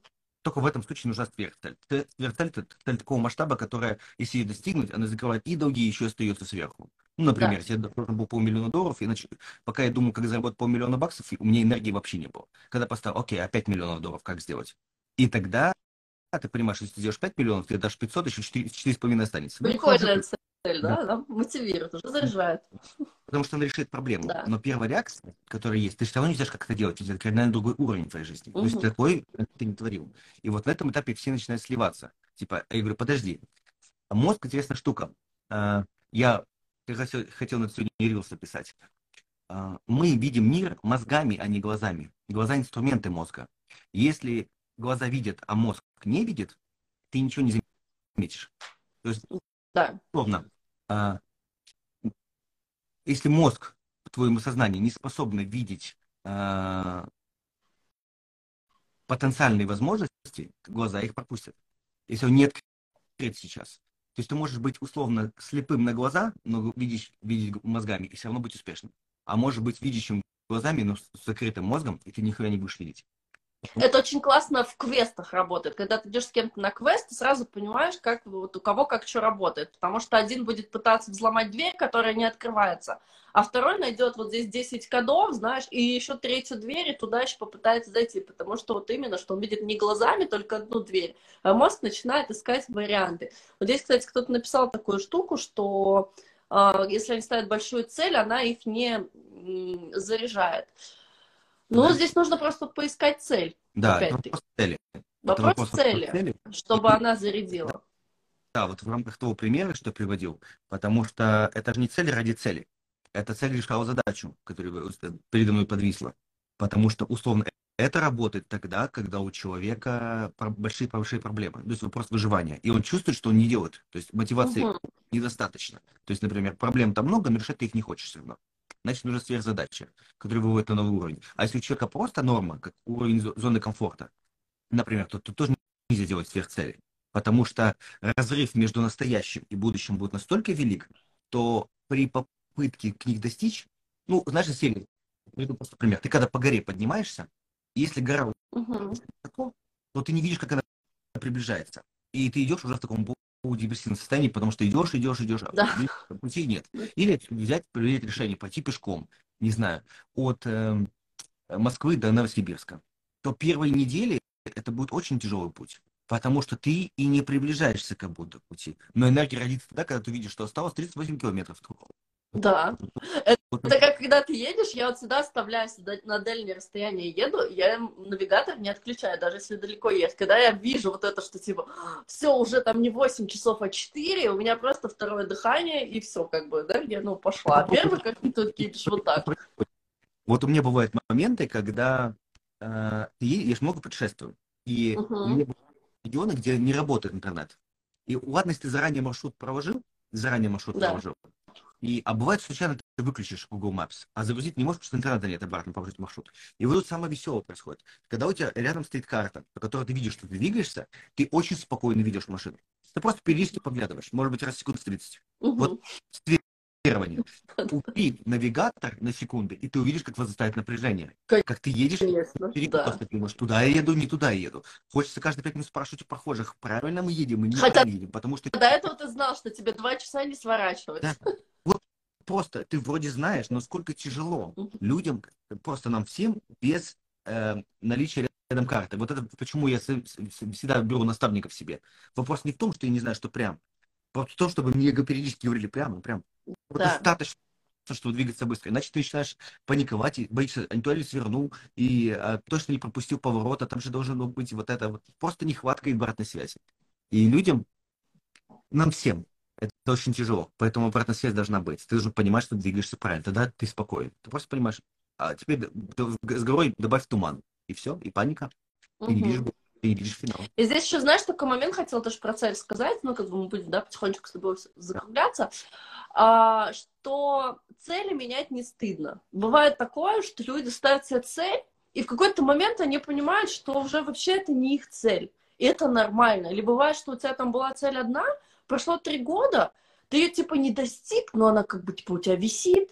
только в этом случае нужна сверхцель. Т- Сверхцель это такого масштаба, которая, если ее достигнуть, она закрывает и долги, и еще остается сверху. Ну, например, Да. тебе должен был полмиллиона долларов, и нач- пока я думал, как заработать полмиллиона баксов, у меня энергии вообще не было. Когда поставил, окей, а 5 миллионов долларов как сделать? И тогда ты понимаешь, если ты сделаешь 5 миллионов, тебе дашь 500, еще 4, 4,5 останется. Ну, Прикольная цель, да? Она мотивирует, уже заряжает. Потому что она решит проблему. Да. Но первая реакция, которая есть, ты все равно не знаешь, как это делать. Это кардинально другой уровень твоей жизни. То есть такой ты не творил. И вот на этом этапе все начинают сливаться. Типа, я говорю, подожди. Мозг интересная штука. А, Я хотел, хотел на сегодня рилс написать. А, Мы видим мир мозгами, а не глазами. Глаза инструменты мозга. Если глаза видят, а мозг не видит, ты ничего не заметишь. То есть Да. условно, а, если мозг, твоему сознанию не способно видеть а, потенциальные возможности, глаза их пропустят. Если он не открыт сейчас. То есть ты можешь быть условно слепым на глаза, но видишь, видеть мозгами, и все равно быть успешным. А может быть видящим глазами, но с закрытым мозгом, и ты нихуя не будешь видеть. Это очень классно в квестах работает. Когда ты идешь с кем-то на квест, ты сразу понимаешь, как вот у кого как что работает. Потому что один будет пытаться взломать дверь, которая не открывается, а второй найдет вот здесь 10 кодов, знаешь, и еще третью дверь, и туда еще попытается зайти. Потому что вот именно, что он видит не глазами только одну дверь, а мозг начинает искать варианты. Вот здесь, кстати, кто-то написал такую штуку, что э, если они ставят большую цель, она их не заряжает. Ну, Да. здесь нужно просто поискать цель. Да, это вопрос цели. Вопрос вопрос цели, цели. чтобы она зарядила. Да, вот в рамках того примера, что я приводил, потому что это же не цель ради цели. Эта цель решала задачу, которая передо мной подвисла. Потому что, условно, это работает тогда, когда у человека большие, большие проблемы. То есть вопрос выживания. И он чувствует, что он не делает. То есть мотивации Мгм. недостаточно. То есть, например, проблем там много, но решать ты их не хочешь все равно. Значит, нужна сверхзадача, которая выводит на новый уровень. А если у человека просто норма, как уровень зо- зоны комфорта, например, то тут тоже нельзя делать сверхцели. Потому что разрыв между настоящим и будущим будет настолько велик, то при попытке к них достичь, ну, знаешь, серии, приведу просто пример. Ты когда по горе поднимаешься, если гора высоко, то ты не видишь, как она приближается. И ты идешь уже в таком полудепрессивном состоянии, потому что идешь, идешь, идешь, а Да. пути нет. Или взять, принять решение, пойти пешком, не знаю, от эм, Москвы до Новосибирска. То первые недели это будет очень тяжелый путь. Потому что ты и не приближаешься как будто к пути. Но энергия родится тогда, когда ты видишь, что осталось 38 километров. Да. Это как когда ты едешь, я вот всегда оставляю сюда на дальнее расстояние еду, я навигатор не отключаю, даже если далеко ехать. Когда я вижу вот это, что типа, все, уже там не 8 часов, а 4, у меня просто второе дыхание, и все, как бы, да, я, ну, пошла. А первый, как ты тут едешь, вот так. Вот у меня бывают моменты, когда э, ты едешь, я много путешествую. И Мгм. у меня бывают регионы, где не работает интернет. И ладно, если ты заранее маршрут проложил, заранее маршрут Да. проложил. И, а бывает случайно ты выключишь Google Maps, а загрузить не можешь, потому что интернета нет обратно положить маршрут. И вот тут самое веселое происходит. Когда у тебя рядом стоит карта, по которой ты видишь, что ты двигаешься, ты очень спокойно видишь машину. Ты просто периодически поглядываешь, может быть, раз в секунд 30. Мгм. Вот Первое. Убери навигатор на секунды, и ты увидишь, как возрастает напряжение. Конечно. Как ты едешь, да. просто думаешь, туда я еду, не туда я еду. Хочется каждые пять минут спрашивать у прохожих, правильно мы едем или Хотя- неправильно едем, потому что До этого ты знал, что тебе два часа не сворачивать. Да. просто, ты вроде знаешь, но сколько тяжело людям, просто нам всем, без э, наличия рядом карты. Вот это почему я всегда беру наставников себе. Вопрос не в том, что я не знаю, что прям. Вопрос в том, чтобы мне периодически говорили прямо, прям. Вот Да. достаточно, чтобы двигаться быстро. Иначе ты начинаешь паниковать и боишься, а не то ли свернул, и а, точно не пропустил поворота, там же должно быть вот это вот. Просто нехватка обратной связи. И людям, нам всем, это очень тяжело. Поэтому обратная связь должна быть. Ты должен понимать, что ты двигаешься правильно. Тогда ты спокоен. Ты просто понимаешь, а теперь с горой добавь туман. И все, и паника. Ты не Мгм. Видишь финал. И здесь еще, знаешь, такой момент хотела тоже про цель сказать, ну, как бы мы будем, да, потихонечку с тобой закругляться, а, что цели менять не стыдно. Бывает такое, что люди ставят себе цель, и в какой-то момент они понимают, что уже вообще это не их цель. И это нормально. Или бывает, что у тебя там была цель одна, прошло три года, ты ее типа не достиг, но она как бы типа у тебя висит,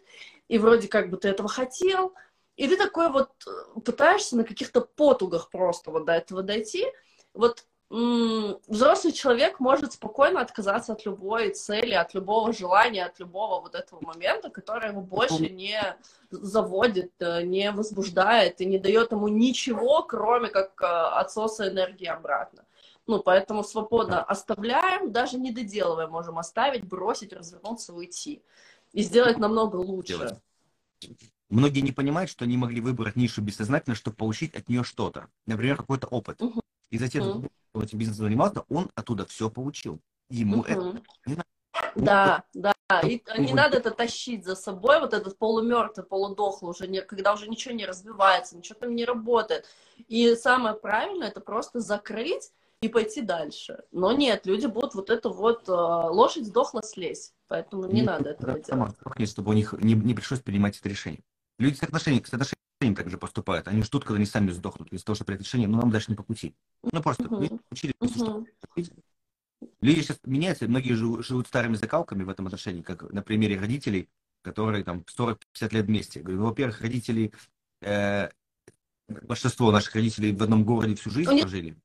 и вроде как бы ты этого хотел, и ты такой вот э, пытаешься на каких-то потугах просто вот до этого дойти. Вот взрослый человек может спокойно отказаться от любой цели, от любого желания, от любого вот этого момента, который его больше не заводит, э, не возбуждает и не дает ему ничего, кроме как э, отсоса энергии обратно. Ну, поэтому свободно оставляем, даже не доделывая, можем оставить, бросить, развернуться, уйти. И сделать намного лучше. Многие не понимают, что они могли выбрать нишу бессознательно, чтобы получить от нее что-то. Например, какой-то опыт. Мгм. И затем, Мгм. кто этим бизнесом занимался, он оттуда все получил. Ему это Мгм. не надо. Да, да. И не надо это тащить за собой, вот этот полумертвый, полудохлый, уже не, когда уже ничего не развивается, ничего там не работает. И самое правильное это просто закрыть и пойти дальше. Но нет, люди будут вот это вот э, лошадь сдохла слезь. Поэтому не Ну, надо этого да, сама делать. сдохнет, чтобы у них не, не пришлось принимать это решение. Люди с отношением, с отношением также поступают. Они ждут, когда они сами сдохнут из-за того, что принять решение, ну, нам дальше не по пути. Ну, просто люди учили, что Мгм. Люди сейчас меняются, многие живут, живут старыми закалками в этом отношении, как на примере родителей, которые там 40-50 лет вместе. Говорю, ну, во-первых, родители, э, большинство наших родителей в одном городе всю жизнь прожили.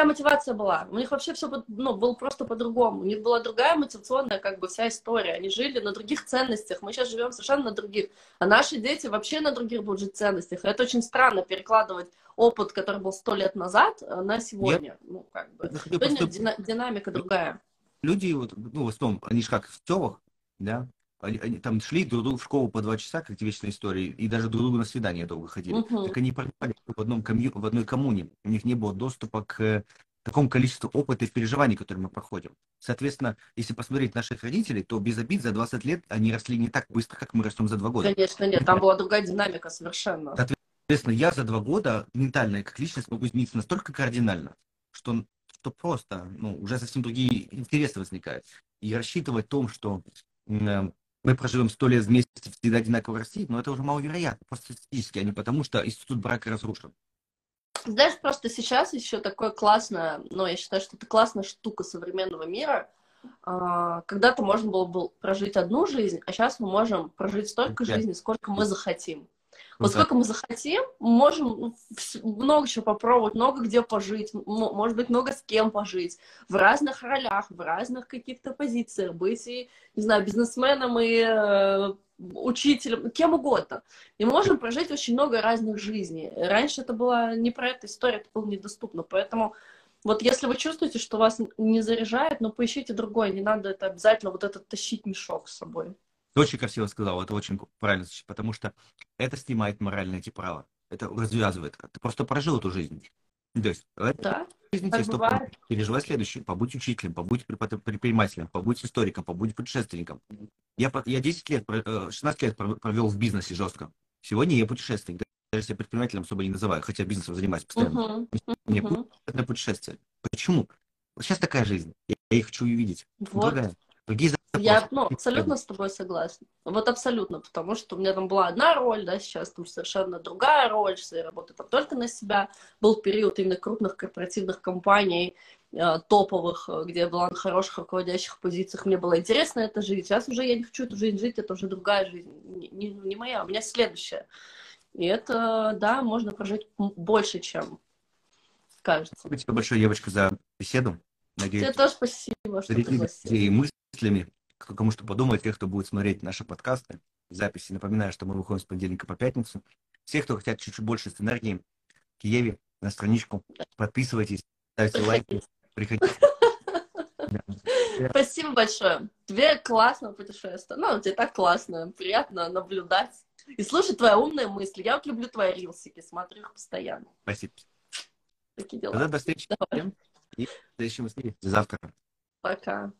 Другая мотивация была. У них вообще все ну, было просто по-другому. У них была другая мотивационная как бы вся история. Они жили на других ценностях. Мы сейчас живем совершенно на других. А наши дети вообще на других будут жить ценностях. И это очень странно перекладывать опыт, который был сто лет назад, э, на сегодня. Ну, как бы. Сегодня просто- дина- динамика другая. Люди, вот, ну, в основном, они же как в селах, да, они, они там шли друг другу в школу по два часа, как вечная история, и даже друг другу на свидание долго ходили. Мгм. Так они проживали в, одном комью, в одной коммуне. У них не было доступа к э, такому количеству опыта и переживаний, которые мы проходим. Соответственно, если посмотреть наших родителей, то без обид за 20 лет они росли не так быстро, как мы растем за два года. Конечно, нет, там была другая динамика совершенно. Соответственно, я за два года ментально, как личность, могу измениться настолько кардинально, что, что просто ну, уже совсем другие интересы возникают. И рассчитывать о том, что м, мы проживем сто лет вместе, всегда одинаково расти, но это уже маловероятно, просто статистически, а не потому, что институт брака разрушен. Знаешь, просто сейчас еще такое классное, ну, я считаю, что это классная штука современного мира. А, Когда-то можно было бы прожить одну жизнь, а сейчас мы можем прожить столько жизней, сколько мы захотим. Вот да. сколько мы захотим, можем много чего попробовать, много где пожить, может быть, много с кем пожить, в разных ролях, в разных каких-то позициях, быть и, не знаю, бизнесменом и э, учителем, кем угодно. И можем прожить очень много разных жизней. Раньше это была не про эту историю, это было недоступно. Поэтому вот если вы чувствуете, что вас не заряжает, ну поищите другой, не надо это обязательно вот этот тащить мешок с собой. Очень красиво сказал, это очень правильно, потому что это снимает моральные эти права, это развязывает. Ты просто прожил эту жизнь. То есть, в этой Да, жизни так тебе бывает. переживай следующее. Побудь учителем, побудь предпринимателем, побудь историком, побудь путешественником. Я, я 10 лет, про- э, 16 лет пров- провел в бизнесе жестко. Сегодня я путешественник. Даже себя предпринимателем особо не называю, хотя бизнесом занимаюсь постоянно. Мгм, Мне путь это путешествие. Почему? Сейчас такая жизнь. Я, я их хочу увидеть. Вот. Другая. Другие Я ну, абсолютно с тобой согласна. Вот абсолютно, потому что у меня там была одна роль, да, сейчас там совершенно другая роль, сейчас я работаю там только на себя. Был период именно крупных корпоративных компаний, э, топовых, э, где я была на хороших руководящих позициях, мне было интересно это жить. Сейчас уже я не хочу эту жизнь жить, это уже другая жизнь, не, не- моя, у меня следующая. И это, да, можно прожить больше, чем кажется. Спасибо большое, девочка, за беседу. Надеюсь, Тебе тоже спасибо, что пригласил. мыслями кому что подумает, тех, кто будет смотреть наши подкасты, записи. Напоминаю, что мы выходим с понедельника по пятницу. Все, кто хотят чуть-чуть больше с энергией, к Еве на страничку, подписывайтесь, ставьте лайки, приходите. Спасибо большое. Тебе классно путешествие. Ну, тебе так классно, приятно наблюдать и слушать твои умные мысли. Я вот люблю твои рилсики, смотрю их постоянно. Спасибо. Такие дела. Тогда до встречи. Давай. И в следующем эфире завтра. Пока.